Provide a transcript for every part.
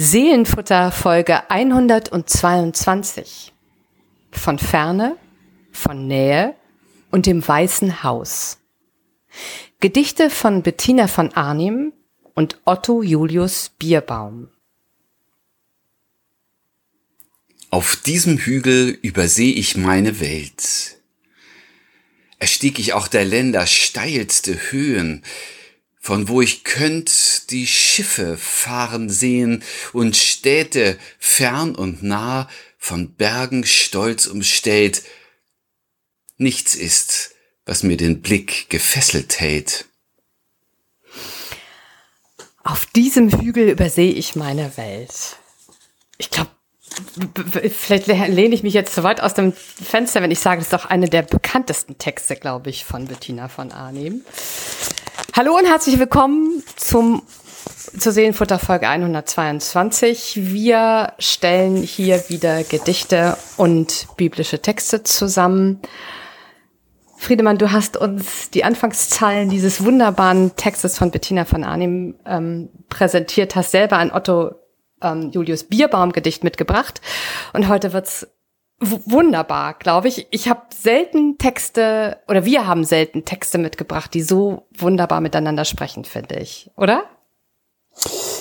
Seelenfutter Folge 122. Von Ferne, von Nähe und dem Weißen Haus. Gedichte von Bettina von Arnim und Otto Julius Bierbaum. Auf diesem Hügel überseh ich meine Welt. Erstieg ich auch der Länder steilste Höhen, von wo ich könnt die Schiffe fahren sehen und Städte fern und nah von Bergen stolz umstellt. Nichts ist, was mir den Blick gefesselt hält. Auf diesem Hügel übersehe ich meine Welt. Ich glaube, vielleicht lehne ich mich jetzt zu weit aus dem Fenster, wenn ich sage, das ist doch eine der bekanntesten Texte, glaube ich, von Bettina von Arnim. Hallo und herzlich willkommen zum zur Seelenfutter Folge 122. Wir stellen hier wieder Gedichte und biblische Texte zusammen. Friedemann, du hast uns die Anfangszeilen dieses wunderbaren Textes von Bettina von Arnim ähm, präsentiert, hast selber ein Otto ähm, Julius Bierbaum Gedicht mitgebracht und heute wird's wunderbar, glaube ich. Ich habe selten Texte oder wir haben selten Texte mitgebracht, die so wunderbar miteinander sprechen, finde ich, oder?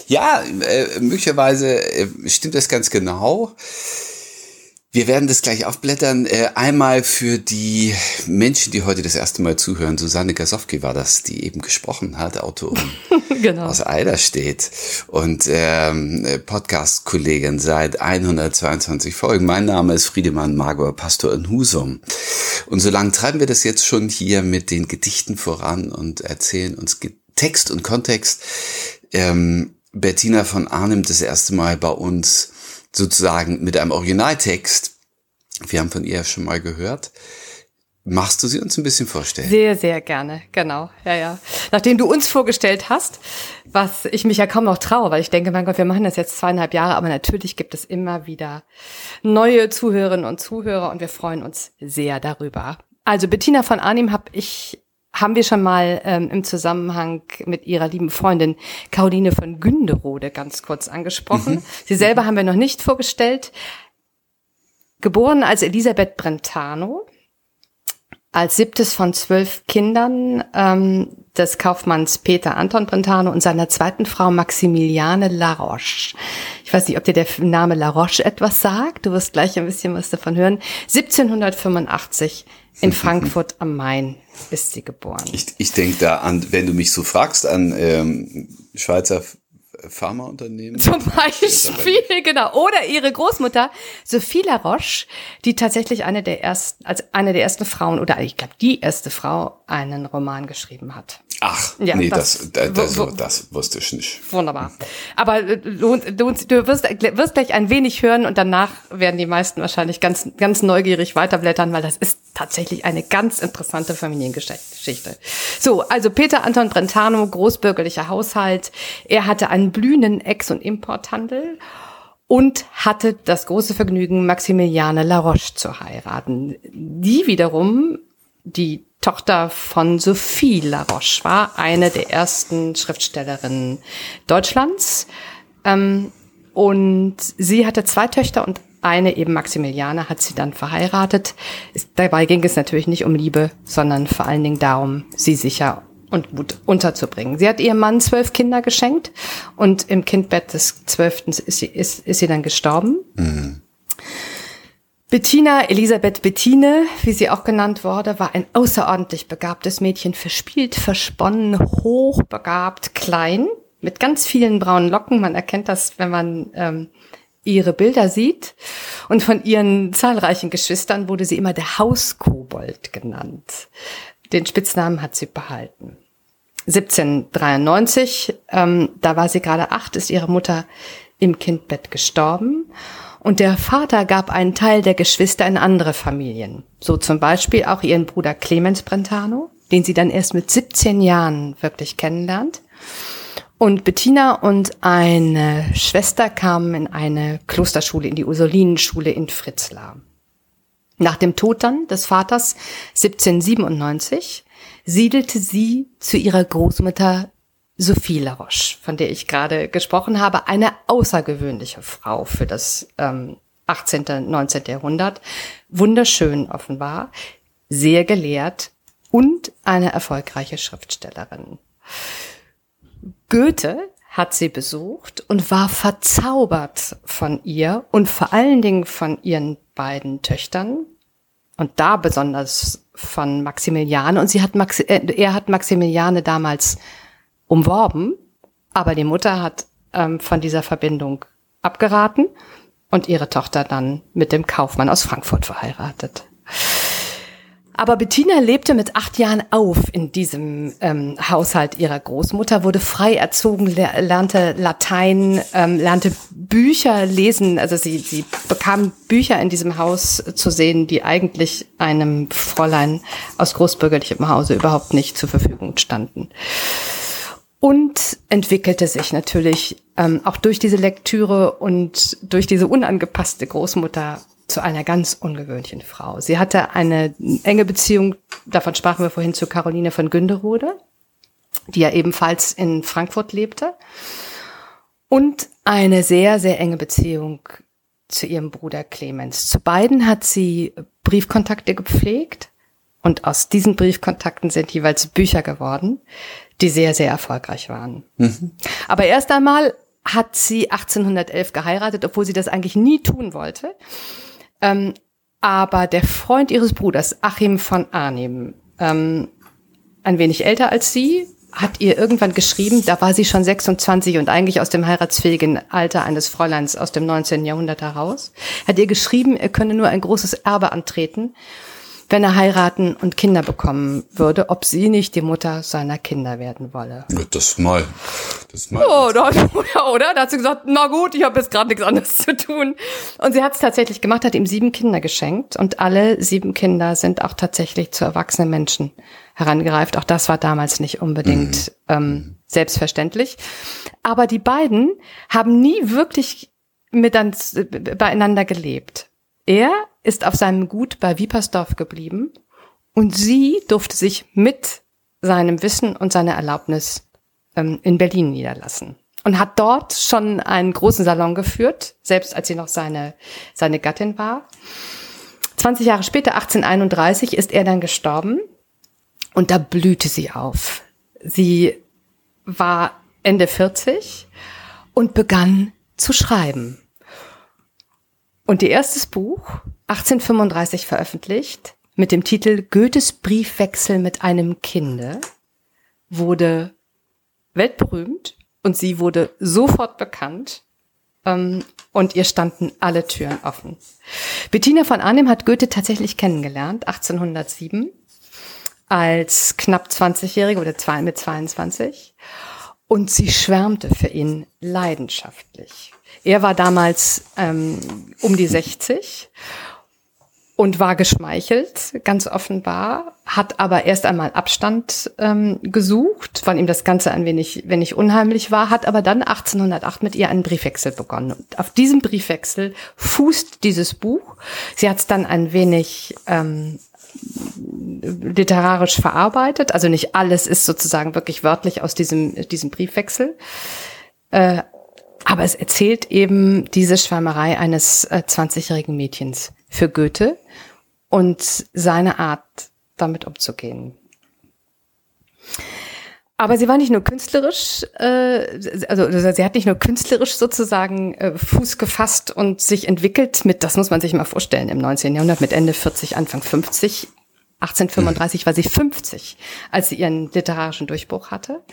Ja, äh, möglicherweise äh, stimmt das ganz genau. Wir werden das gleich aufblättern. Äh, einmal für die Menschen, die heute das erste Mal zuhören. Susanne Gasowski war das, die eben gesprochen hat, Autorin genau. aus Eiderstedt und ähm, Podcast-Kollegin seit 122 Folgen. Mein Name ist Friedemann Magor, Pastor in Husum. Und so lange treiben wir das jetzt schon hier mit den Gedichten voran und erzählen uns Text und Kontext. Ähm, Bettina von Arnim das erste Mal bei uns sozusagen mit einem Originaltext. Wir haben von ihr schon mal gehört. Machst du sie uns ein bisschen vorstellen? Sehr, sehr gerne, genau. Ja, ja. Nachdem du uns vorgestellt hast, was ich mich ja kaum noch traue, weil ich denke, mein Gott, wir machen das jetzt zweieinhalb Jahre, aber natürlich gibt es immer wieder neue Zuhörerinnen und Zuhörer und wir freuen uns sehr darüber. Also Bettina von Arnim habe ich haben wir schon mal ähm, im Zusammenhang mit ihrer lieben Freundin Caroline von Günderode ganz kurz angesprochen. Mhm. Sie selber haben wir noch nicht vorgestellt. Geboren als Elisabeth Brentano, als siebtes von zwölf Kindern ähm, des Kaufmanns Peter Anton Brentano und seiner zweiten Frau Maximiliane Laroche. Ich weiß nicht, ob dir der Name Laroche etwas sagt. Du wirst gleich ein bisschen was davon hören. 1785 in Frankfurt am Main ist sie geboren. Ich, ich denke da an, wenn du mich so fragst, an ähm, Schweizer Pharmaunternehmen. Zum Beispiel, genau. Oder ihre Großmutter, Sophie Laroche, die tatsächlich eine der ersten, als eine der ersten Frauen, oder ich glaube die erste Frau, einen Roman geschrieben hat. Ach, ja, nee, das, das, das, das, das wusste ich nicht. Wunderbar. Aber äh, du, du, du wirst, wirst gleich ein wenig hören und danach werden die meisten wahrscheinlich ganz, ganz neugierig weiterblättern, weil das ist tatsächlich eine ganz interessante Familiengeschichte. So, also Peter Anton Brentano, großbürgerlicher Haushalt. Er hatte einen blühenden Ex- und Importhandel und hatte das große Vergnügen, Maximiliane Laroche zu heiraten. Die wiederum, die Tochter von Sophie Laroche war, eine der ersten Schriftstellerinnen Deutschlands. Ähm, und sie hatte zwei Töchter und eine, eben Maximiliane, hat sie dann verheiratet. Dabei ging es natürlich nicht um Liebe, sondern vor allen Dingen darum, sie sicher und gut unterzubringen. Sie hat ihrem Mann zwölf Kinder geschenkt und im Kindbett des zwölften ist sie, ist, ist sie dann gestorben. Mhm. Bettina Elisabeth Bettine, wie sie auch genannt wurde, war ein außerordentlich begabtes Mädchen, verspielt, versponnen, hochbegabt, klein, mit ganz vielen braunen Locken. Man erkennt das, wenn man ähm, ihre Bilder sieht. Und von ihren zahlreichen Geschwistern wurde sie immer der Hauskobold genannt. Den Spitznamen hat sie behalten. 1793, ähm, da war sie gerade acht, ist ihre Mutter im Kindbett gestorben. Und der Vater gab einen Teil der Geschwister in andere Familien. So zum Beispiel auch ihren Bruder Clemens Brentano, den sie dann erst mit 17 Jahren wirklich kennenlernt. Und Bettina und eine Schwester kamen in eine Klosterschule, in die Ursulinenschule in Fritzlar. Nach dem Tod dann des Vaters 1797 siedelte sie zu ihrer Großmutter Sophie Laroche, von der ich gerade gesprochen habe, eine außergewöhnliche Frau für das ähm, 18., 19. Jahrhundert. Wunderschön offenbar, sehr gelehrt und eine erfolgreiche Schriftstellerin. Goethe hat sie besucht und war verzaubert von ihr und vor allen Dingen von ihren beiden Töchtern und da besonders von Maximiliane und sie hat Maxi äh, er hat Maximiliane damals umworben, aber die Mutter hat ähm, von dieser Verbindung abgeraten und ihre Tochter dann mit dem Kaufmann aus Frankfurt verheiratet. Aber Bettina lebte mit acht Jahren auf in diesem ähm, Haushalt ihrer Großmutter, wurde frei erzogen, lernte Latein, ähm, lernte Bücher lesen. Also sie, sie bekam Bücher in diesem Haus zu sehen, die eigentlich einem Fräulein aus großbürgerlichem Hause überhaupt nicht zur Verfügung standen. Und entwickelte sich natürlich ähm, auch durch diese Lektüre und durch diese unangepasste Großmutter zu einer ganz ungewöhnlichen Frau. Sie hatte eine enge Beziehung, davon sprachen wir vorhin, zu Caroline von Günderode, die ja ebenfalls in Frankfurt lebte. Und eine sehr, sehr enge Beziehung zu ihrem Bruder Clemens. Zu beiden hat sie Briefkontakte gepflegt und aus diesen Briefkontakten sind jeweils Bücher geworden, die sehr, sehr erfolgreich waren. Mhm. Aber erst einmal hat sie 1811 geheiratet, obwohl sie das eigentlich nie tun wollte. Ähm, aber der Freund ihres Bruders, Achim von Arnim, ähm, ein wenig älter als sie, hat ihr irgendwann geschrieben, da war sie schon 26 und eigentlich aus dem heiratsfähigen Alter eines Fräuleins aus dem 19. Jahrhundert heraus, hat ihr geschrieben, er könne nur ein großes Erbe antreten wenn er heiraten und Kinder bekommen würde, ob sie nicht die Mutter seiner Kinder werden wolle. Ja, das mal. Das mal. Oh, da, ja, oder? Da hat sie gesagt, na gut, ich habe jetzt gerade nichts anderes zu tun. Und sie hat es tatsächlich gemacht, hat ihm sieben Kinder geschenkt und alle sieben Kinder sind auch tatsächlich zu erwachsenen Menschen herangereift. Auch das war damals nicht unbedingt mhm. ähm, selbstverständlich. Aber die beiden haben nie wirklich miteinander, beieinander gelebt. Er ist auf seinem Gut bei Wiepersdorf geblieben und sie durfte sich mit seinem Wissen und seiner Erlaubnis ähm, in Berlin niederlassen und hat dort schon einen großen Salon geführt, selbst als sie noch seine, seine Gattin war. 20 Jahre später, 1831, ist er dann gestorben und da blühte sie auf. Sie war Ende 40 und begann zu schreiben. Und ihr erstes Buch, 1835 veröffentlicht, mit dem Titel Goethes Briefwechsel mit einem Kinde, wurde weltberühmt und sie wurde sofort bekannt ähm, und ihr standen alle Türen offen. Bettina von Arnim hat Goethe tatsächlich kennengelernt, 1807, als knapp 20-Jährige oder mit 22 und sie schwärmte für ihn leidenschaftlich. Er war damals ähm, um die 60 und war geschmeichelt, ganz offenbar, hat aber erst einmal Abstand ähm, gesucht, weil ihm das Ganze ein wenig, wenig unheimlich war, hat aber dann 1808 mit ihr einen Briefwechsel begonnen. Und auf diesem Briefwechsel fußt dieses Buch. Sie hat es dann ein wenig ähm, literarisch verarbeitet, also nicht alles ist sozusagen wirklich wörtlich aus diesem, diesem Briefwechsel. Äh, aber es erzählt eben diese Schwärmerei eines äh, 20-jährigen Mädchens für Goethe und seine Art, damit umzugehen. Aber sie war nicht nur künstlerisch, äh, also sie hat nicht nur künstlerisch sozusagen äh, Fuß gefasst und sich entwickelt mit, das muss man sich mal vorstellen, im 19. Jahrhundert mit Ende 40, Anfang 50. 1835 war sie 50, als sie ihren literarischen Durchbruch hatte,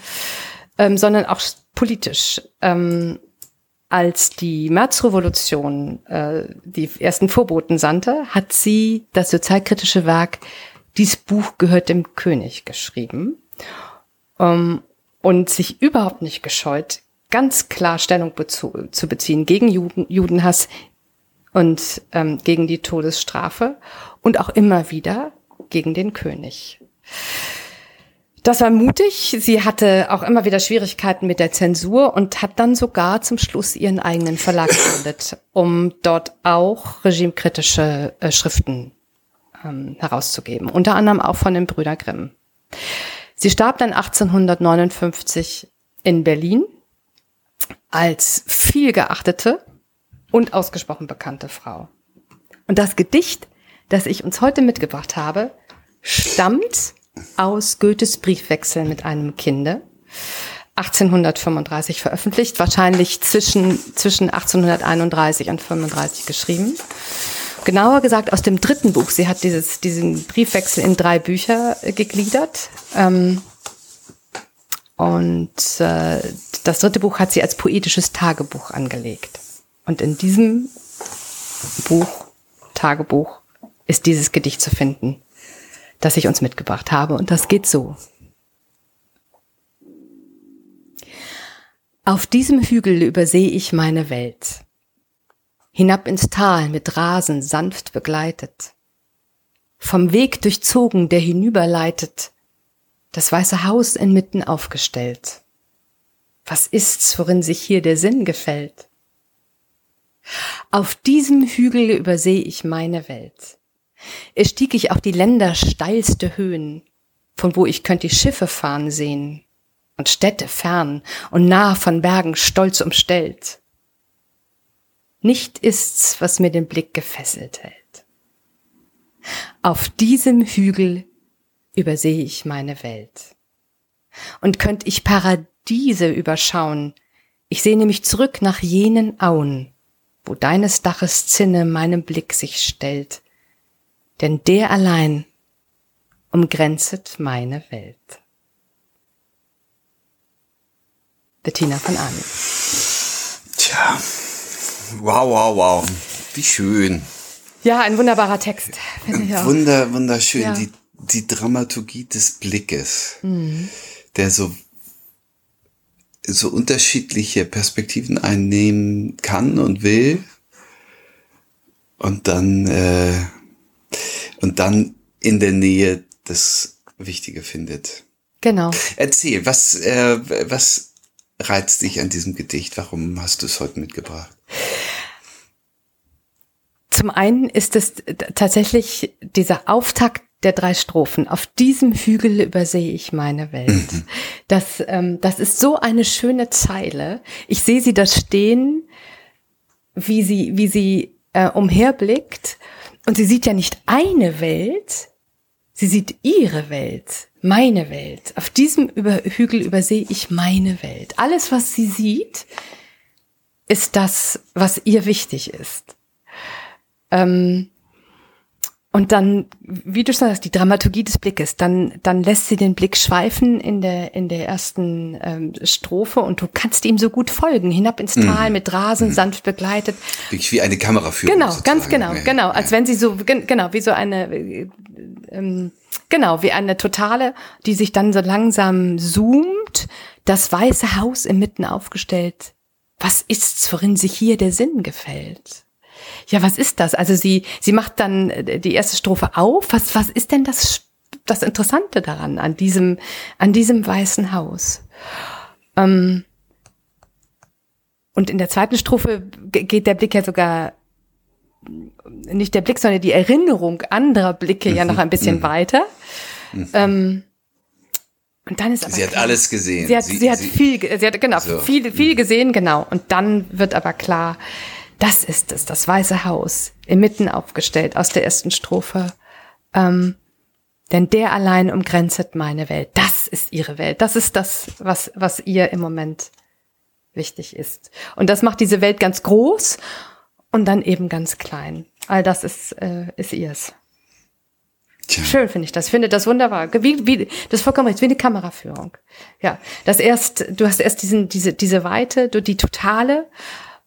ähm, sondern auch politisch. Ähm, als die Märzrevolution äh, die ersten Vorboten sandte, hat sie das sozialkritische Werk Dies Buch gehört dem König geschrieben ähm, und sich überhaupt nicht gescheut, ganz klar Stellung zu beziehen gegen Juden, Judenhass und ähm, gegen die Todesstrafe und auch immer wieder gegen den König. Das war mutig. Sie hatte auch immer wieder Schwierigkeiten mit der Zensur und hat dann sogar zum Schluss ihren eigenen Verlag gegründet, um dort auch regimekritische äh, Schriften ähm, herauszugeben, unter anderem auch von den Brüder Grimm. Sie starb dann 1859 in Berlin als viel geachtete und ausgesprochen bekannte Frau. Und das Gedicht, das ich uns heute mitgebracht habe, stammt aus Goethes Briefwechsel mit einem Kinde. 1835 veröffentlicht, wahrscheinlich zwischen, zwischen 1831 und 35 geschrieben. Genauer gesagt aus dem dritten Buch. Sie hat dieses, diesen Briefwechsel in drei Bücher gegliedert. Ähm, und äh, das dritte Buch hat sie als poetisches Tagebuch angelegt. Und in diesem Buch, Tagebuch, ist dieses Gedicht zu finden, das ich uns mitgebracht habe. Und das geht so. Auf diesem Hügel übersehe ich meine Welt. Hinab ins Tal mit Rasen sanft begleitet. Vom Weg durchzogen, der hinüberleitet, das weiße Haus inmitten aufgestellt. Was ist's, worin sich hier der Sinn gefällt? Auf diesem Hügel übersehe ich meine Welt. Es stieg ich auf die Länder steilste Höhen, von wo ich könnt die Schiffe fahren sehen und Städte fern und nah von Bergen stolz umstellt. Nicht ist's, was mir den Blick gefesselt hält. Auf diesem Hügel übersehe ich meine Welt. Und könnt ich Paradiese überschauen, ich sehne mich zurück nach jenen Auen, wo deines Daches Zinne meinem Blick sich stellt, denn der allein umgrenzet meine Welt. Bettina von Arnim. Tja, wow, wow, wow. Wie schön. Ja, ein wunderbarer Text. Wunder, wunderschön. Ja. Die, die Dramaturgie des Blickes, mhm. der so, so unterschiedliche Perspektiven einnehmen kann und will. Und dann, äh, und dann in der Nähe das Wichtige findet. Genau. Erzähl, was, äh, was reizt dich an diesem Gedicht? Warum hast du es heute mitgebracht? Zum einen ist es tatsächlich dieser Auftakt der drei Strophen. Auf diesem Hügel übersehe ich meine Welt. Mhm. Das, ähm, das ist so eine schöne Zeile. Ich sehe sie da stehen, wie sie, wie sie äh, umherblickt. Und sie sieht ja nicht eine Welt, sie sieht ihre Welt meine Welt. Auf diesem über Hügel übersehe ich meine Welt. Alles, was sie sieht, ist das, was ihr wichtig ist. Ähm, und dann, wie du schon sagst, die Dramaturgie des Blickes, dann, dann lässt sie den Blick schweifen in der, in der ersten ähm, Strophe und du kannst ihm so gut folgen, hinab ins Tal mhm. mit Rasen, mhm. sanft begleitet. Wirklich wie eine Kameraführung. Genau, sozusagen. ganz genau, genau. Als wenn sie so, genau, wie so eine, äh, ähm, Genau, wie eine totale, die sich dann so langsam zoomt, das weiße Haus inmitten aufgestellt. Was ist's, worin sich hier der Sinn gefällt? Ja, was ist das? Also sie, sie macht dann äh, die erste Strophe auf. Was, was ist denn das, das Interessante daran, an diesem, an diesem weißen Haus? Ähm, und in der zweiten Strophe geht der Blick ja sogar nicht der Blick, sondern die Erinnerung anderer Blicke ja noch ein bisschen mhm. weiter. Mhm. Ähm, und dann ist aber sie hat klar, alles gesehen. Sie hat, sie, sie hat sie, viel, sie hat genau so. viel, viel mhm. gesehen, genau. Und dann wird aber klar, das ist es, das Weiße Haus, inmitten aufgestellt aus der ersten Strophe. Ähm, denn der allein umgrenzet meine Welt. Das ist ihre Welt. Das ist das, was, was ihr im Moment wichtig ist. Und das macht diese Welt ganz groß und dann eben ganz klein. All das ist, äh, ist ihrs. Tja. Schön finde ich das. Ich finde das wunderbar. Wie, wie, das ist vollkommen recht, wie eine Kameraführung. Ja, das erst, du hast erst diesen, diese, diese Weite, du die totale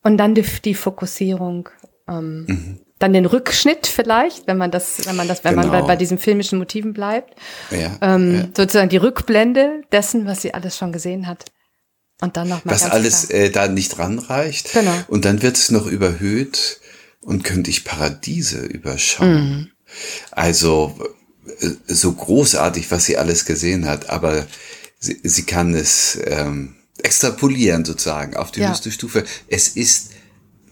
und dann die, die Fokussierung, ähm, mhm. dann den Rückschnitt vielleicht, wenn man das, wenn man das, wenn genau. man bei, bei diesen filmischen Motiven bleibt. Ja, ähm, ja. Sozusagen die Rückblende dessen, was sie alles schon gesehen hat. Und dann noch mal Was alles äh, da nicht ranreicht. Genau. Und dann wird es noch überhöht und könnte ich Paradiese überschauen. Mhm. Also äh, so großartig, was sie alles gesehen hat, aber sie, sie kann es ähm, extrapolieren sozusagen auf die ja. höchste Stufe. Es ist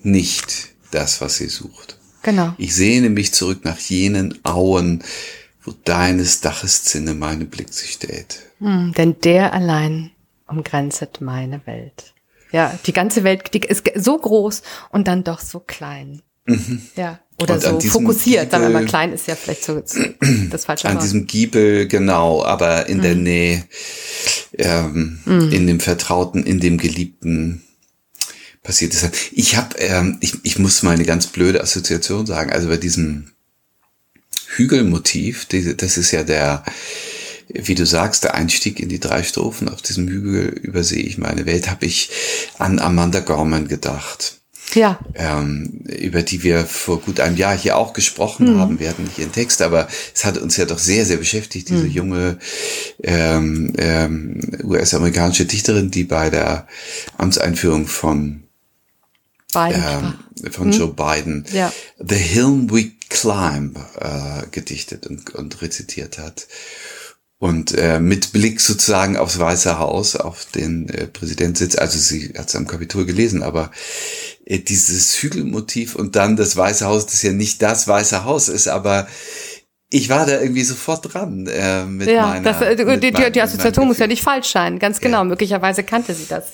nicht das, was sie sucht. Genau. Ich sehne mich zurück nach jenen Auen, wo deines Daches Zinne meinem Blick sich stellt. Mhm, denn der allein umgrenzet meine Welt. Ja, die ganze Welt die ist so groß und dann doch so klein. Mhm. Ja, oder und so fokussiert, sagen wir mal, klein ist ja vielleicht so das falsche An Wort. diesem Giebel, genau, aber in mhm. der Nähe, ähm, mhm. in dem Vertrauten, in dem Geliebten passiert ist. Ich habe, ähm, ich, ich muss mal eine ganz blöde Assoziation sagen, also bei diesem Hügelmotiv, diese, das ist ja der, wie du sagst, der Einstieg in die drei Strophen auf diesem Hügel übersehe ich meine Welt, habe ich an Amanda Gorman gedacht ja. ähm, über die wir vor gut einem Jahr hier auch gesprochen mhm. haben. Wir hatten nicht ihren Text, aber es hat uns ja doch sehr, sehr beschäftigt, diese mhm. junge ähm, ähm, US-amerikanische Dichterin, die bei der Amtseinführung von Biden ähm, von mhm. Joe Biden ja. The Hill We Climb äh, gedichtet und, und rezitiert hat. Und äh, mit Blick sozusagen aufs Weiße Haus, auf den äh, Präsidentsitz, also sie hat es am Kapitol gelesen, aber dieses Hügelmotiv und dann das Weiße Haus, das ja nicht das Weiße Haus ist, aber ich war da irgendwie sofort dran äh, mit ja, meiner. Das, äh, mit die, die, die Assoziation muss ja nicht falsch sein, ganz genau. Ja. Möglicherweise kannte sie das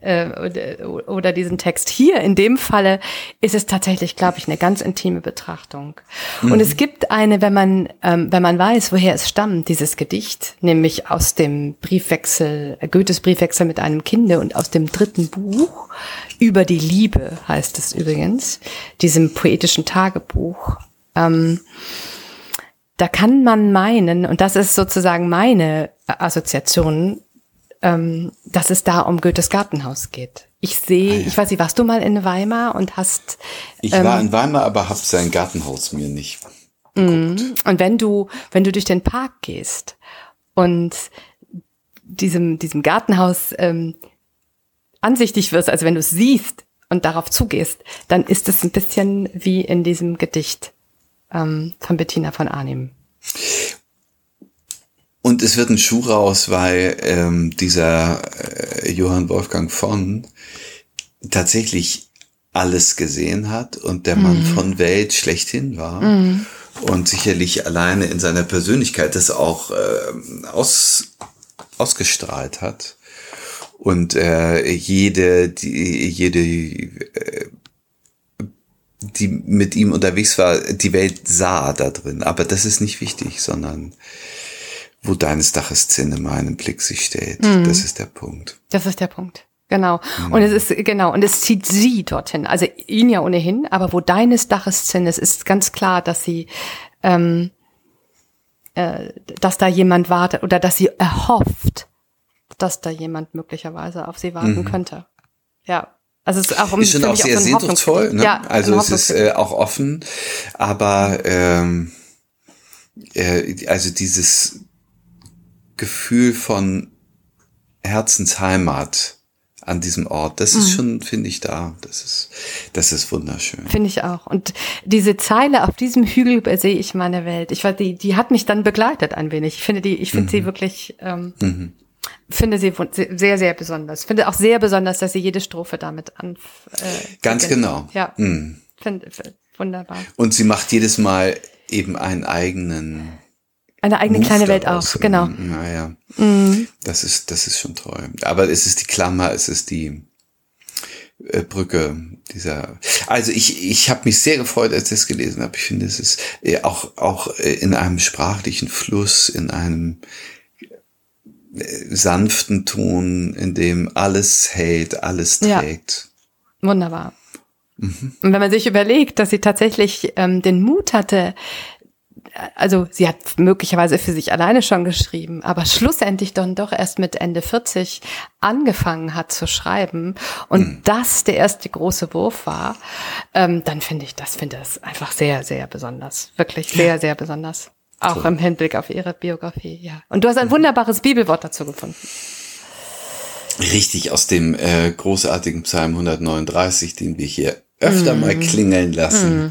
äh, oder, oder diesen Text. Hier in dem Falle ist es tatsächlich, glaube ich, eine ganz intime Betrachtung. Mhm. Und es gibt eine, wenn man ähm, wenn man weiß, woher es stammt, dieses Gedicht, nämlich aus dem Briefwechsel äh, Goethes Briefwechsel mit einem Kinde und aus dem dritten Buch über die Liebe heißt es übrigens, diesem poetischen Tagebuch. Ähm, da kann man meinen, und das ist sozusagen meine Assoziation, ähm, dass es da um Goethes Gartenhaus geht. Ich sehe, ah, ja. ich weiß nicht, warst du mal in Weimar und hast. Ich ähm, war in Weimar, aber habe sein Gartenhaus mir nicht. Mhm. Und wenn du, wenn du durch den Park gehst und diesem, diesem Gartenhaus ähm, ansichtig wirst, also wenn du es siehst und darauf zugehst, dann ist es ein bisschen wie in diesem Gedicht ähm, von Bettina von Arnim. Und es wird ein Schuh raus, weil ähm, dieser äh, Johann Wolfgang von tatsächlich alles gesehen hat und der mhm. Mann von Welt schlechthin war. Mhm. Und sicherlich alleine in seiner Persönlichkeit das auch äh, aus, ausgestrahlt hat. Und äh, jede, die, jede äh, die mit ihm unterwegs war, die Welt sah da drin. Aber das ist nicht wichtig, sondern wo deines Daches Zinne meinen Blick sich stellt. Mhm. Das ist der Punkt. Das ist der Punkt. Genau. Mhm. Und es ist, genau, und es zieht sie dorthin. Also ihn ja ohnehin, aber wo deines Daches Zinne ist, ist ganz klar, dass sie, ähm, äh, dass da jemand wartet oder dass sie erhofft, dass da jemand möglicherweise auf sie warten mhm. könnte. Ja. Also es ist auch, um, ist schon auch sehr auch so sehnsuchtsvoll. Ne? Ja, also es ist äh, auch offen, aber ähm, äh, also dieses Gefühl von Herzensheimat an diesem Ort, das ist mhm. schon, finde ich, da. Das ist, das ist wunderschön. Finde ich auch. Und diese Zeile auf diesem Hügel übersehe ich meine Welt. Ich weiß, die, die hat mich dann begleitet ein wenig. Ich finde die, ich finde mhm. sie wirklich ähm, mhm finde sie sehr, sehr besonders. Finde auch sehr besonders, dass sie jede Strophe damit an. Äh, Ganz beginnt. genau. Ja. Mhm. Finde, wunderbar. Und sie macht jedes Mal eben einen eigenen. Eine eigene Move kleine Welt auf, genau. Naja. Mhm. Das ist, das ist schon toll. Aber es ist die Klammer, es ist die äh, Brücke dieser. Also ich, ich habe mich sehr gefreut, als ich es gelesen habe. Ich finde, es ist äh, auch, auch äh, in einem sprachlichen Fluss, in einem sanften Ton, in dem alles hält, alles trägt. Ja. Wunderbar. Mhm. Und wenn man sich überlegt, dass sie tatsächlich ähm, den Mut hatte, also sie hat möglicherweise für sich alleine schon geschrieben, aber schlussendlich dann doch erst mit Ende 40 angefangen hat zu schreiben und mhm. das der erste große Wurf war, ähm, dann finde ich das, finde das einfach sehr, sehr besonders. Wirklich sehr, sehr besonders. Auch so. im Hinblick auf ihre Biografie, ja. Und du hast ein mhm. wunderbares Bibelwort dazu gefunden. Richtig, aus dem äh, großartigen Psalm 139, den wir hier öfter mm. mal mhm. klingeln lassen. Mm.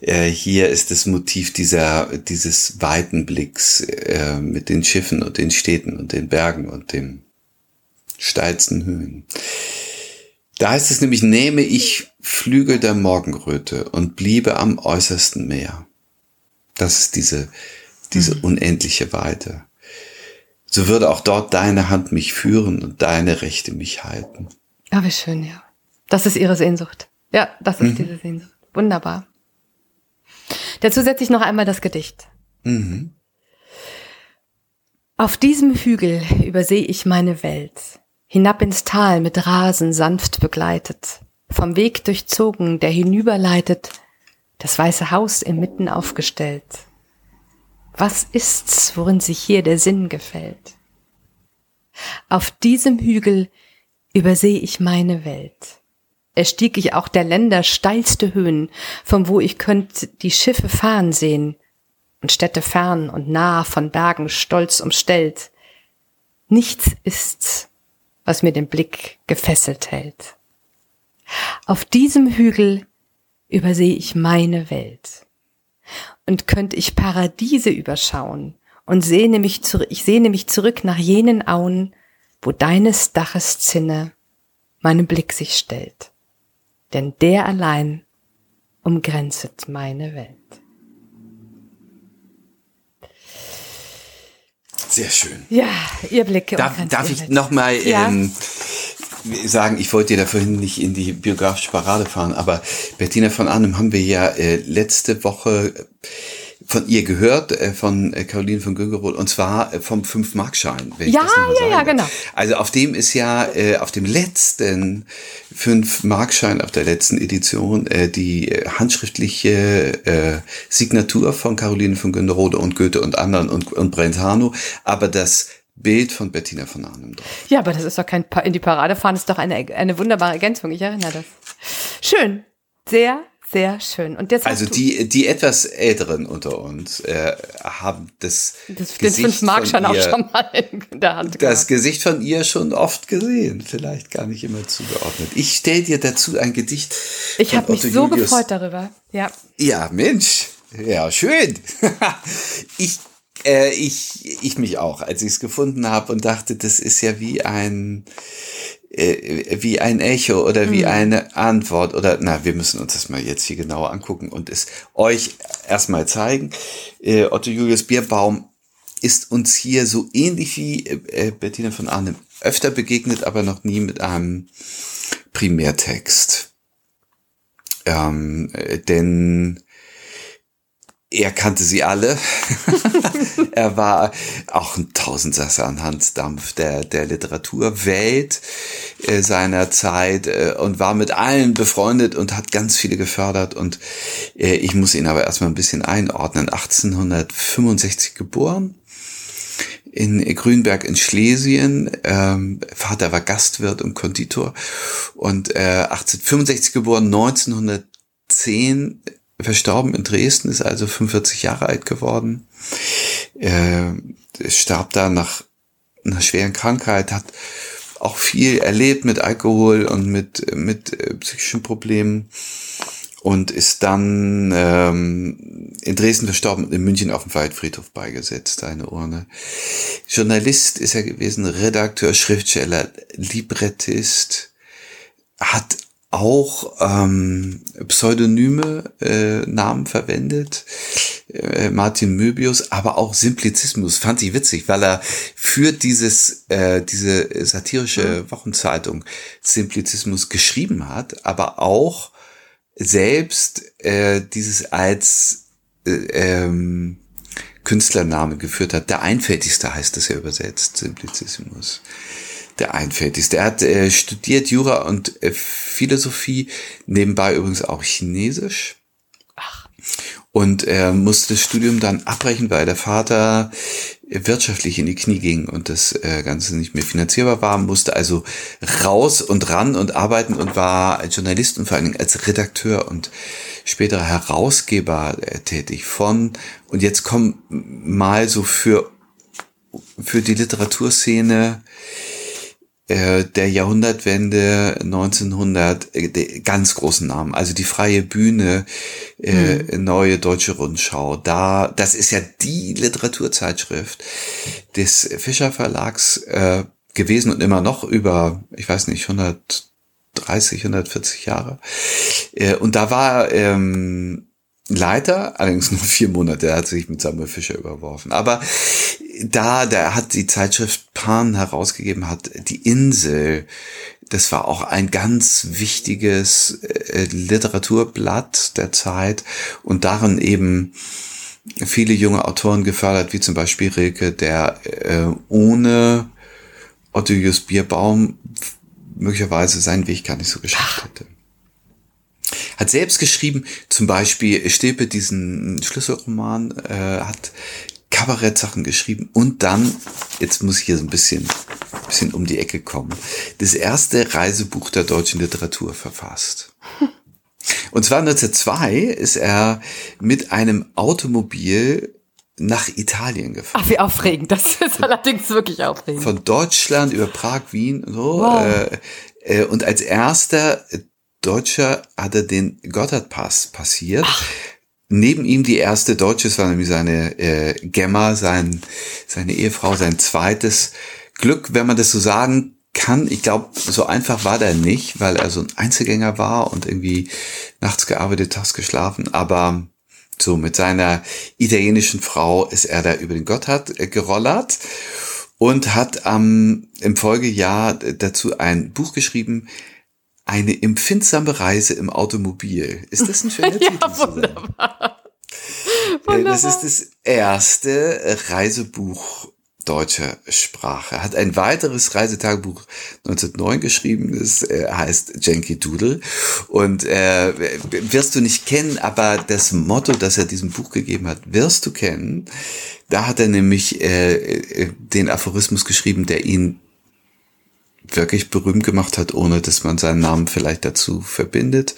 Äh, hier ist das Motiv dieser, dieses weiten Blicks äh, mit den Schiffen und den Städten und den Bergen und den steilsten Höhen. Da heißt es nämlich, nehme ich Flügel der Morgenröte und bliebe am äußersten Meer. Das ist diese diese mhm. unendliche Weite. so würde auch dort deine Hand mich führen und deine Rechte mich halten. Ah, wie schön, ja. Das ist ihre Sehnsucht. Ja, das ist mhm. diese Sehnsucht. Wunderbar. Dazu setze ich noch einmal das Gedicht. Mhm. Auf diesem Hügel übersehe ich meine Welt, hinab ins Tal mit Rasen sanft begleitet, vom Weg durchzogen, der hinüberleitet, das weiße Haus inmitten aufgestellt. Was ist's, worin sich hier der Sinn gefällt? Auf diesem Hügel übersehe ich meine Welt. Erstieg ich auch der Länder steilste Höhen, von wo ich könnt die Schiffe fahren sehen und Städte fern und nah von Bergen stolz umstellt. Nichts ist's, was mir den Blick gefesselt hält. Auf diesem Hügel übersehe ich meine Welt. Und könnte ich Paradiese überschauen und sehne mich zurück, ich sehne mich zurück nach jenen Auen, wo deines Daches Zinne meinem Blick sich stellt. Denn der allein umgrenzet meine Welt. Sehr schön. Ja, ihr Blick. Darf, darf ich nochmal ja. ähm, sagen, ich wollte dir da vorhin nicht in die biografische Parade fahren, aber Bettina von Arnim haben wir ja äh, letzte Woche von ihr gehört, äh, von äh, Caroline von Güngeroth, und zwar äh, vom Fünf-Markschein. Ja, ja, ja, genau. Also auf dem ist ja, äh, auf dem letzten Fünf-Markschein, auf der letzten Edition, äh, die handschriftliche äh, Signatur von Caroline von Güngerode und Goethe und anderen und, und Brentano, aber das Bild von Bettina von Arnim drauf. Ja, aber das ist doch kein, pa in die Parade fahren, ist doch eine, eine wunderbare Ergänzung, ich erinnere das. Schön, sehr, sehr schön. Und jetzt also die, die etwas Älteren unter uns äh, haben das, das Gesicht den Mark schon auch schon mal in der Hand gehabt. Das Gesicht von ihr schon oft gesehen, vielleicht gar nicht immer zugeordnet. Ich stell dir dazu ein Gedicht. Ich habe mich so Julius. gefreut darüber. Ja. Ja, Mensch. Ja, schön. ich äh, ich, ich mich auch, als ich es gefunden habe und dachte, das ist ja wie ein äh, wie ein Echo oder wie mhm. eine Antwort oder na, wir müssen uns das mal jetzt hier genauer angucken und es euch erstmal zeigen. Äh, Otto Julius Bierbaum ist uns hier so ähnlich wie äh, Bettina von Arnim öfter begegnet, aber noch nie mit einem Primärtext. Ähm, äh, denn er kannte sie alle. er war auch ein Tausendsasser an Handdampf der, der Literaturwelt äh, seiner Zeit äh, und war mit allen befreundet und hat ganz viele gefördert. Und äh, ich muss ihn aber erstmal ein bisschen einordnen. 1865 geboren in Grünberg in Schlesien. Ähm, Vater war Gastwirt und Konditor und äh, 1865 geboren, 1910 verstorben in Dresden, ist also 45 Jahre alt geworden. Er starb da nach einer schweren Krankheit, hat auch viel erlebt mit Alkohol und mit, mit äh, psychischen Problemen und ist dann ähm, in Dresden verstorben und in München auf dem Waldfriedhof beigesetzt, eine Urne. Journalist ist er gewesen, Redakteur, Schriftsteller, Librettist, hat auch ähm, pseudonyme äh, Namen verwendet. Äh, Martin Möbius, aber auch Simplizismus fand ich witzig, weil er für dieses äh, diese satirische mhm. Wochenzeitung Simplizismus geschrieben hat, aber auch selbst äh, dieses als äh, ähm, Künstlername geführt hat. Der einfältigste heißt es ja übersetzt, Simplizismus der einfältigste. Er hat äh, studiert Jura und äh, Philosophie, nebenbei übrigens auch Chinesisch. Ach. Und er musste das Studium dann abbrechen, weil der Vater wirtschaftlich in die Knie ging und das äh, Ganze nicht mehr finanzierbar war, musste also raus und ran und arbeiten und war als Journalist und vor allen Dingen als Redakteur und späterer Herausgeber äh, tätig von, und jetzt kommen mal so für, für die Literaturszene äh, der Jahrhundertwende 1900 äh, ganz großen Namen, also die freie Bühne, äh, mhm. neue deutsche Rundschau. Da, das ist ja die Literaturzeitschrift des Fischer Verlags äh, gewesen und immer noch über, ich weiß nicht, 130, 140 Jahre. Äh, und da war ähm, Leiter, allerdings nur vier Monate, er hat sich mit Samuel Fischer überworfen. Aber da, der hat die Zeitschrift Pan herausgegeben, hat die Insel. Das war auch ein ganz wichtiges äh, Literaturblatt der Zeit und darin eben viele junge Autoren gefördert, wie zum Beispiel Rilke, der äh, ohne Otto Jus Bierbaum möglicherweise seinen Weg gar nicht so geschafft hätte. Hat selbst geschrieben, zum Beispiel Stilpe diesen Schlüsselroman, äh, hat Kabarettsachen geschrieben und dann, jetzt muss ich hier so ein bisschen, bisschen um die Ecke kommen, das erste Reisebuch der deutschen Literatur verfasst. Und zwar 1902 ist er mit einem Automobil nach Italien gefahren. Ach, wie aufregend. Das ist allerdings wirklich aufregend. Von Deutschland über Prag, Wien, so. Wow. Äh, äh, und als erster Deutscher hat er den Gotthardpass passiert. Ach. Neben ihm die erste Deutsche, es war nämlich seine äh, Gemma, sein, seine Ehefrau, sein zweites Glück, wenn man das so sagen kann. Ich glaube, so einfach war der nicht, weil er so ein Einzelgänger war und irgendwie nachts gearbeitet, tags geschlafen. Aber so mit seiner italienischen Frau ist er da über den Gotthard äh, gerollert und hat ähm, im Folgejahr dazu ein Buch geschrieben, eine empfindsame Reise im Automobil. Ist das ein schöner ja, Titel? Wunderbar. wunderbar. Äh, das ist das erste Reisebuch deutscher Sprache. Hat ein weiteres Reisetagebuch 1909 geschrieben, das äh, heißt Janky Doodle. Und äh, wirst du nicht kennen, aber das Motto, das er diesem Buch gegeben hat, wirst du kennen. Da hat er nämlich äh, äh den Aphorismus geschrieben, der ihn wirklich berühmt gemacht hat, ohne dass man seinen Namen vielleicht dazu verbindet.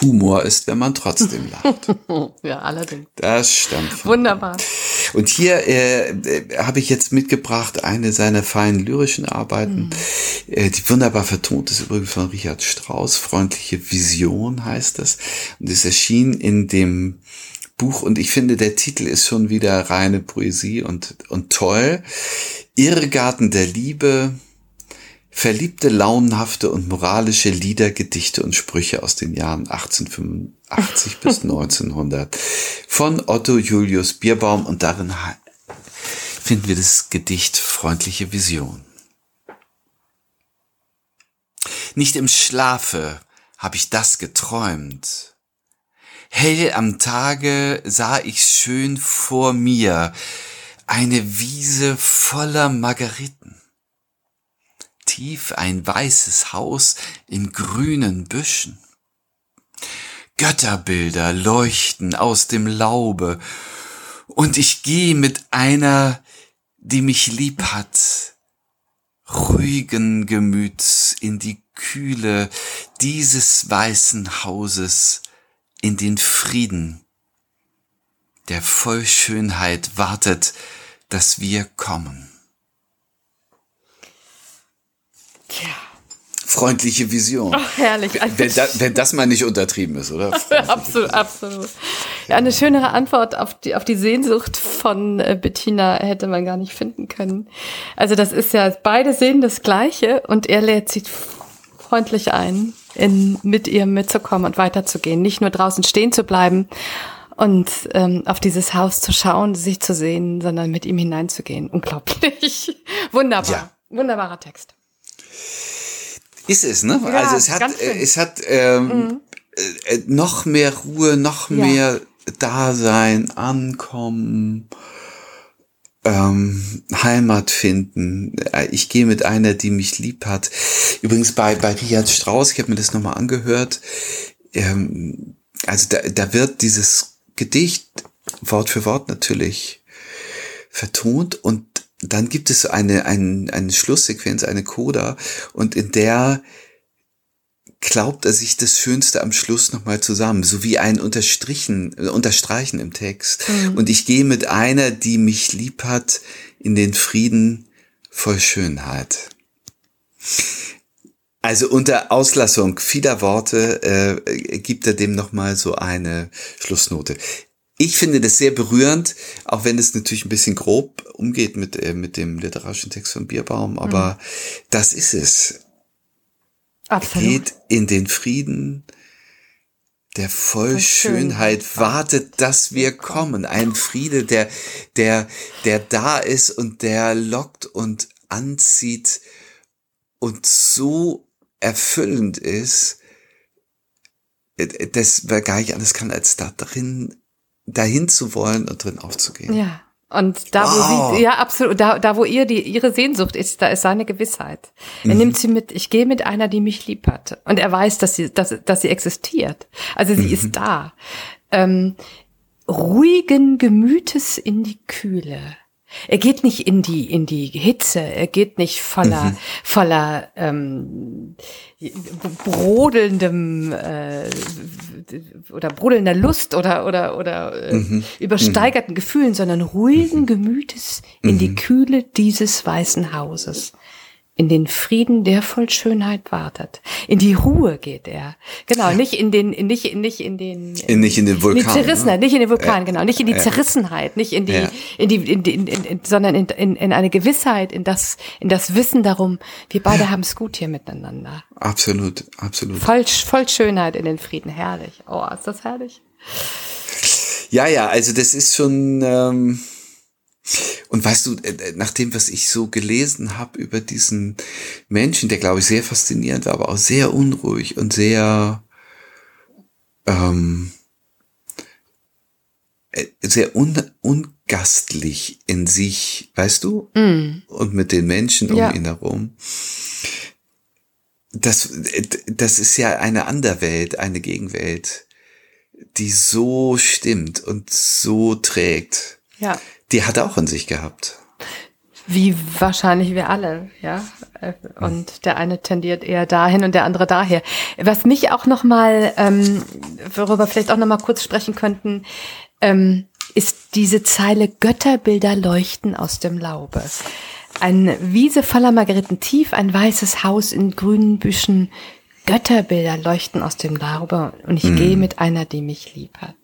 Humor ist, wenn man trotzdem lacht. ja, allerdings. Das stammt. Wunderbar. Und hier äh, äh, habe ich jetzt mitgebracht eine seiner feinen lyrischen Arbeiten, mhm. äh, die wunderbar vertont ist, übrigens von Richard Strauss. Freundliche Vision heißt das. Und es erschien in dem Buch und ich finde, der Titel ist schon wieder reine Poesie und, und toll. Irrgarten der Liebe, verliebte, launenhafte und moralische Lieder, Gedichte und Sprüche aus den Jahren 1885 bis 1900 von Otto Julius Bierbaum und darin finden wir das Gedicht Freundliche Vision. Nicht im Schlafe habe ich das geträumt. Hell am Tage sah ich schön vor mir eine Wiese voller Margeriten tief ein weißes Haus in grünen Büschen. Götterbilder leuchten aus dem Laube, und ich geh mit einer, die mich lieb hat, ruhigen Gemüts in die Kühle dieses weißen Hauses, in den Frieden, der voll Schönheit wartet, dass wir kommen. Tja. Freundliche Vision. Ach, herrlich. Wenn, da, wenn, das mal nicht untertrieben ist, oder? absolut, absolut. Ja, eine schönere Antwort auf die, auf die Sehnsucht von äh, Bettina hätte man gar nicht finden können. Also das ist ja, beide sehen das Gleiche und er lädt sie freundlich ein, in, mit ihr mitzukommen und weiterzugehen. Nicht nur draußen stehen zu bleiben und ähm, auf dieses Haus zu schauen, sich zu sehen, sondern mit ihm hineinzugehen. Unglaublich. Wunderbar. Ja. Wunderbarer Text. Ist es, ne? Ja, also es hat, es hat ähm, mhm. äh, noch mehr Ruhe, noch ja. mehr Dasein, Ankommen, ähm, Heimat finden. Äh, ich gehe mit einer, die mich lieb hat. Übrigens bei, bei Richard Strauss, ich habe mir das nochmal angehört, ähm, also da, da wird dieses Gedicht Wort für Wort natürlich vertont und dann gibt es eine, eine, eine Schlusssequenz, eine Coda, und in der glaubt er sich das Schönste am Schluss nochmal zusammen, so wie ein Unterstrichen, Unterstreichen im Text. Mhm. Und ich gehe mit einer, die mich lieb hat, in den Frieden voll Schönheit. Also unter Auslassung vieler Worte äh, gibt er dem nochmal so eine Schlussnote ich finde das sehr berührend, auch wenn es natürlich ein bisschen grob umgeht mit, äh, mit dem literarischen Text von Bierbaum, aber mhm. das ist es. Absolut. Geht in den Frieden der voll Schönheit wartet, dass wir kommen. Ein Friede, der, der, der da ist und der lockt und anzieht und so erfüllend ist, äh, dass man gar nicht anders kann, als da drin, dahin zu wollen und drin aufzugehen. Ja. Und da, wo wow. sie, ja, absolut, da, da, wo ihr die, ihre Sehnsucht ist, da ist seine Gewissheit. Er mhm. nimmt sie mit, ich gehe mit einer, die mich lieb hat. Und er weiß, dass sie, dass, dass sie existiert. Also sie mhm. ist da. Ähm, ruhigen Gemütes in die Kühle. Er geht nicht in die in die Hitze, er geht nicht voller mhm. voller ähm, brodelndem äh, oder brodelnder Lust oder oder oder äh, mhm. übersteigerten mhm. Gefühlen, sondern ruhigen mhm. Gemütes in die mhm. Kühle dieses weißen Hauses in den Frieden, der voll Schönheit wartet. In die Ruhe geht er. Genau, nicht in den, nicht, nicht in den, in, nicht in den Vulkan. In die Zerrissenheit, ne? nicht in den Vulkan, ja. genau, nicht in die ja. Zerrissenheit, nicht in die, ja. in die, in die, in, in, sondern in, in, in eine Gewissheit, in das, in das Wissen darum, wir beide haben es gut hier miteinander. Absolut, absolut. Voll, voll Schönheit in den Frieden, herrlich. Oh, ist das herrlich? Ja, ja, also das ist schon, ähm, und weißt du, äh, äh, nach dem, was ich so gelesen habe über diesen Menschen, der glaube ich sehr faszinierend war, aber auch sehr unruhig und sehr ähm, äh, sehr un, ungastlich in sich, weißt du? Mm. Und mit den Menschen um ja. ihn herum. Das, das ist ja eine Anderwelt, eine Gegenwelt, die so stimmt und so trägt. Ja die hat er auch in sich gehabt. Wie wahrscheinlich wir alle, ja. Und der eine tendiert eher dahin und der andere daher. Was mich auch noch mal, ähm, worüber vielleicht auch noch mal kurz sprechen könnten, ähm, ist diese Zeile Götterbilder leuchten aus dem Laube. Ein Wiese voller Margeriten tief, ein weißes Haus in grünen Büschen, Götterbilder leuchten aus dem Laube und ich mm. gehe mit einer, die mich lieb hat.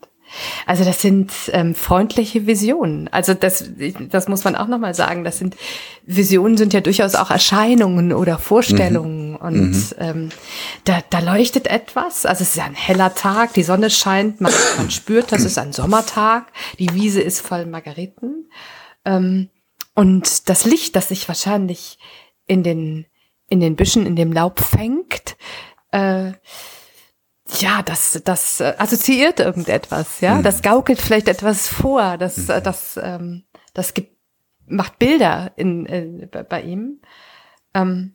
Also das sind ähm, freundliche Visionen. Also das, das muss man auch nochmal sagen. Das sind Visionen sind ja durchaus auch Erscheinungen oder Vorstellungen. Mhm. Und mhm. Ähm, da, da leuchtet etwas. Also es ist ein heller Tag, die Sonne scheint, man, man spürt, das ist ein Sommertag. Die Wiese ist voll Margariten. Ähm, und das Licht, das sich wahrscheinlich in den, in den Büschen, in dem Laub fängt, äh, ja, das, das äh, assoziiert irgendetwas, ja. Mhm. Das gaukelt vielleicht etwas vor, das, mhm. das, ähm, das gibt, macht Bilder in, in bei, bei ihm. Ähm,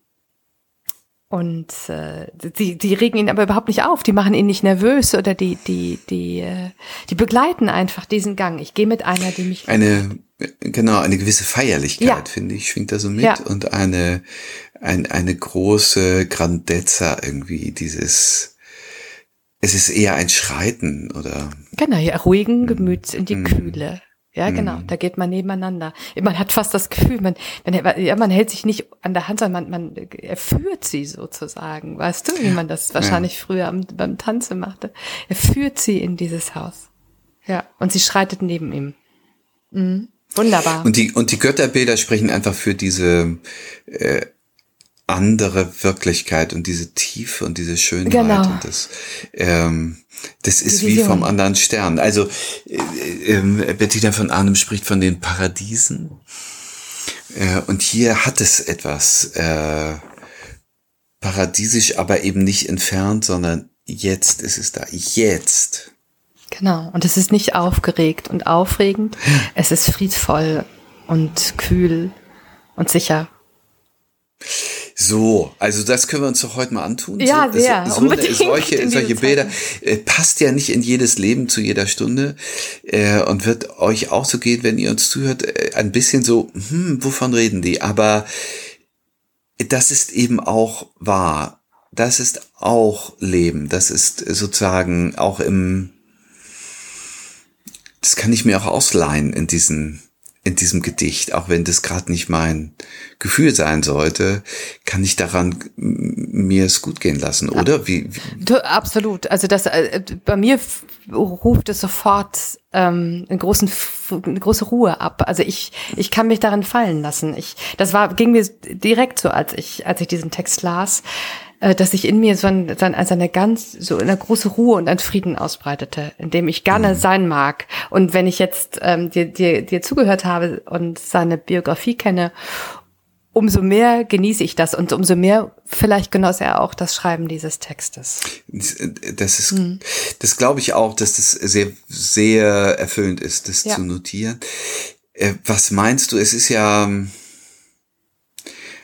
und äh, die, die regen ihn aber überhaupt nicht auf, die machen ihn nicht nervös oder die, die, die, äh, die begleiten einfach diesen Gang. Ich gehe mit einer, die mich. Eine, genau, eine gewisse Feierlichkeit, ja. finde ich, schwingt da so mit. Ja. Und eine, ein, eine große Grandezza irgendwie, dieses es ist eher ein Schreiten, oder? Genau, ja, ruhigen hm. Gemüts in die mm. Kühle. Ja, genau. Mm. Da geht man nebeneinander. Man hat fast das Gefühl, man, man, ja, man hält sich nicht an der Hand, sondern man, man er führt sie sozusagen. Weißt du, wie man das wahrscheinlich ja. früher am, beim Tanzen machte? Er führt sie in dieses Haus. Ja. Und sie schreitet neben ihm. Mhm. Wunderbar. Und die, und die Götterbilder sprechen einfach für diese, äh, andere Wirklichkeit und diese Tiefe und diese Schönheit genau. und das, ähm, das ist wie vom anderen Stern. Also äh, äh, Bettina von Arnim spricht von den Paradiesen äh, und hier hat es etwas äh, paradiesisch, aber eben nicht entfernt, sondern jetzt ist es da. Jetzt. Genau. Und es ist nicht aufgeregt und aufregend. Es ist friedvoll und kühl und sicher. So, also das können wir uns doch heute mal antun. Ja, so, sehr. So eine, solche, solche Bilder äh, passt ja nicht in jedes Leben zu jeder Stunde äh, und wird euch auch so gehen, wenn ihr uns zuhört, äh, ein bisschen so, hm, wovon reden die? Aber das ist eben auch wahr. Das ist auch Leben. Das ist sozusagen auch im, das kann ich mir auch ausleihen in diesen in diesem Gedicht, auch wenn das gerade nicht mein Gefühl sein sollte, kann ich daran mir es gut gehen lassen, oder? Wie, wie? Absolut. Also das äh, bei mir ruft es sofort ähm, einen großen, eine große Ruhe ab. Also ich, ich kann mich darin fallen lassen. Ich, das war ging mir direkt so, als ich, als ich diesen Text las. Äh, dass sich in mir so, ein, so, ein, also eine ganz, so eine große Ruhe und ein Frieden ausbreitete, in dem ich gerne mhm. sein mag. Und wenn ich jetzt ähm, dir, dir, dir zugehört habe und seine Biografie kenne umso mehr genieße ich das und umso mehr vielleicht genoss er auch das Schreiben dieses Textes. Das ist, mhm. das glaube ich auch, dass das sehr, sehr erfüllend ist, das ja. zu notieren. Äh, was meinst du? Es ist ja ähm,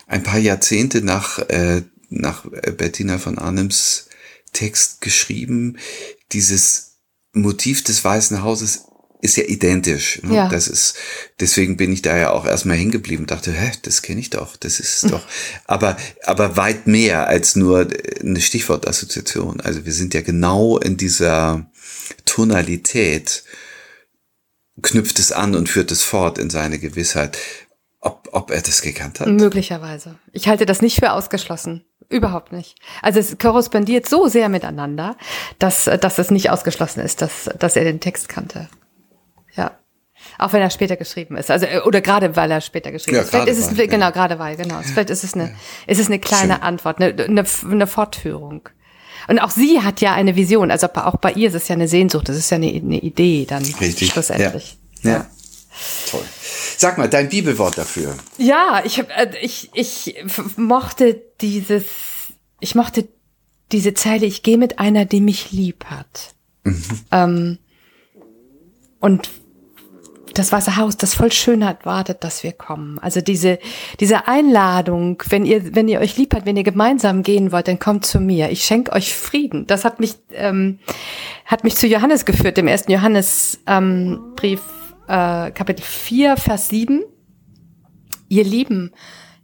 ein paar Jahrzehnte nach, äh, nach Bettina von Arnims Text geschrieben. Dieses Motiv des Weißen Hauses ist ja identisch. Ne? Ja. Das ist, deswegen bin ich da ja auch erstmal hängen geblieben, dachte, hä, das kenne ich doch, das ist es doch. aber, aber weit mehr als nur eine Stichwortassoziation. Also wir sind ja genau in dieser Tonalität, knüpft es an und führt es fort in seine Gewissheit. Ob, ob er das gekannt hat? Möglicherweise. Ich halte das nicht für ausgeschlossen. Überhaupt nicht. Also es korrespondiert so sehr miteinander, dass, dass es nicht ausgeschlossen ist, dass, dass er den Text kannte. Ja. Auch wenn er später geschrieben ist. Also, äh, oder gerade weil er später geschrieben ja, ist. Vielleicht ist es, weil, genau, gerade weil, genau. Vielleicht ist es eine, ja. ist es eine kleine Schön. Antwort, eine, eine, eine Fortführung. Und auch sie hat ja eine Vision. Also auch bei ihr ist es ja eine Sehnsucht. Das ist ja eine, eine Idee dann Richtig. schlussendlich. Ja. ja. Sag mal, dein Bibelwort dafür. Ja, ich, hab, äh, ich, ich mochte dieses, ich mochte diese Zeile, ich gehe mit einer, die mich lieb hat. Mhm. Ähm, und das Weiße Haus, das voll Schönheit wartet, dass wir kommen. Also diese, diese Einladung, wenn ihr, wenn ihr euch lieb habt, wenn ihr gemeinsam gehen wollt, dann kommt zu mir. Ich schenke euch Frieden. Das hat mich, ähm, hat mich zu Johannes geführt, dem ersten Johannesbrief, ähm, äh, Kapitel 4, Vers 7. Ihr Lieben,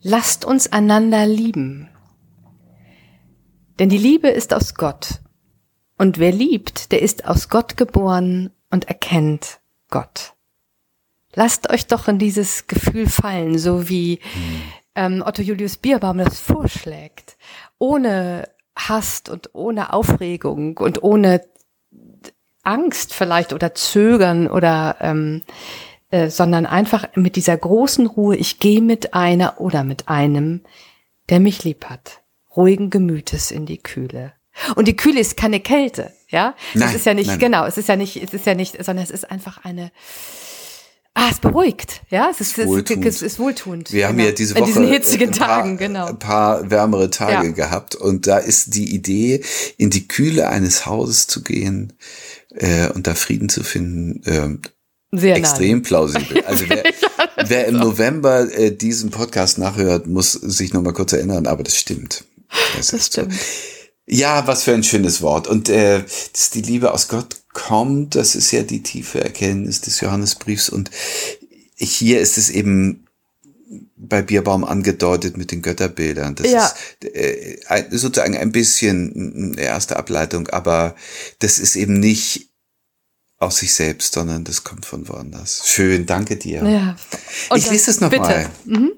lasst uns einander lieben. Denn die Liebe ist aus Gott. Und wer liebt, der ist aus Gott geboren und erkennt Gott. Lasst euch doch in dieses Gefühl fallen, so wie ähm, Otto Julius Bierbaum das vorschlägt, ohne Hast und ohne Aufregung und ohne Angst vielleicht oder Zögern oder ähm, äh, sondern einfach mit dieser großen Ruhe, ich gehe mit einer oder mit einem, der mich lieb hat, ruhigen Gemütes in die Kühle. Und die Kühle ist keine Kälte, ja. Nein, es ist ja nicht, nein. genau, es ist ja nicht, es ist ja nicht, sondern es ist einfach eine, es beruhigt, ja, es ist, wohltuend. Es, ist wohltuend. Wir genau. haben ja diese Woche In diesen hitzigen ein paar, Tagen, genau. ein paar wärmere Tage ja. gehabt und da ist die Idee, in die Kühle eines Hauses zu gehen äh, und da Frieden zu finden, äh, sehr extrem nahe. plausibel. Also wer, wer im November äh, diesen Podcast nachhört, muss sich noch mal kurz erinnern, aber das stimmt. Das, das stimmt. So. Ja, was für ein schönes Wort. Und äh, dass die Liebe aus Gott kommt, das ist ja die tiefe Erkenntnis des Johannesbriefs. Und hier ist es eben bei Bierbaum angedeutet mit den Götterbildern. Das ja. ist äh, sozusagen ein bisschen eine erste Ableitung, aber das ist eben nicht aus sich selbst, sondern das kommt von woanders. Schön, danke dir. Ja. ich lese es nochmal. Mhm.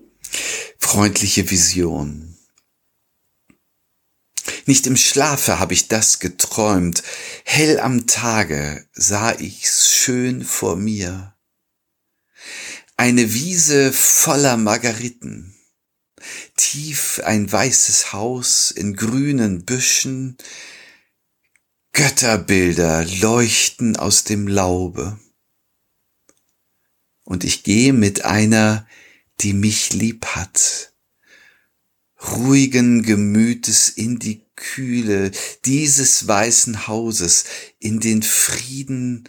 Freundliche Vision. Nicht im Schlafe habe ich das geträumt, hell am Tage sah ich's schön vor mir. Eine Wiese voller Margariten, tief ein weißes Haus in grünen Büschen, Götterbilder leuchten aus dem Laube. Und ich gehe mit einer, die mich lieb hat, ruhigen Gemütes in die Kühle dieses weißen Hauses, in den Frieden,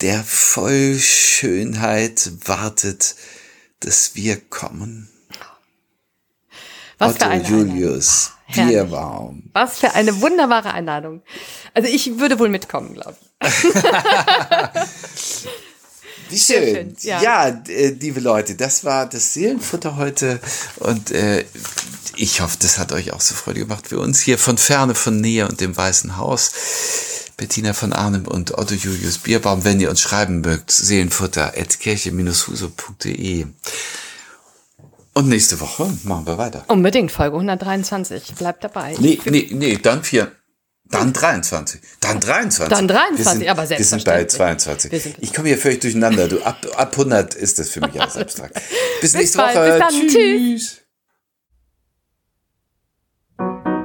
der voll Schönheit wartet, dass wir kommen. Was Otto für eine Julius Bierbaum. Was für eine wunderbare Einladung. Also ich würde wohl mitkommen, glaube ich. Wie schön. schön ja, ja äh, liebe Leute, das war das Seelenfutter heute und äh, ich hoffe, das hat euch auch so Freude gemacht wie uns hier von Ferne, von Nähe und dem Weißen Haus. Bettina von Arnim und Otto Julius Bierbaum, wenn ihr uns schreiben mögt, seelenfutter at kirche-huse.de. Und nächste Woche machen wir weiter. Unbedingt, Folge 123. Bleibt dabei. Nee, nee, nee, dann vier. Dann 23. Dann 23. Dann 23, wir sind, aber selbstverständlich. Wir sind bei 22. ich komme hier völlig durcheinander. Du, ab, ab 100 ist das für mich alles abstrakt. Bis, Bis nächste bald. Woche. Bis dann. Tschüss. Tschüss.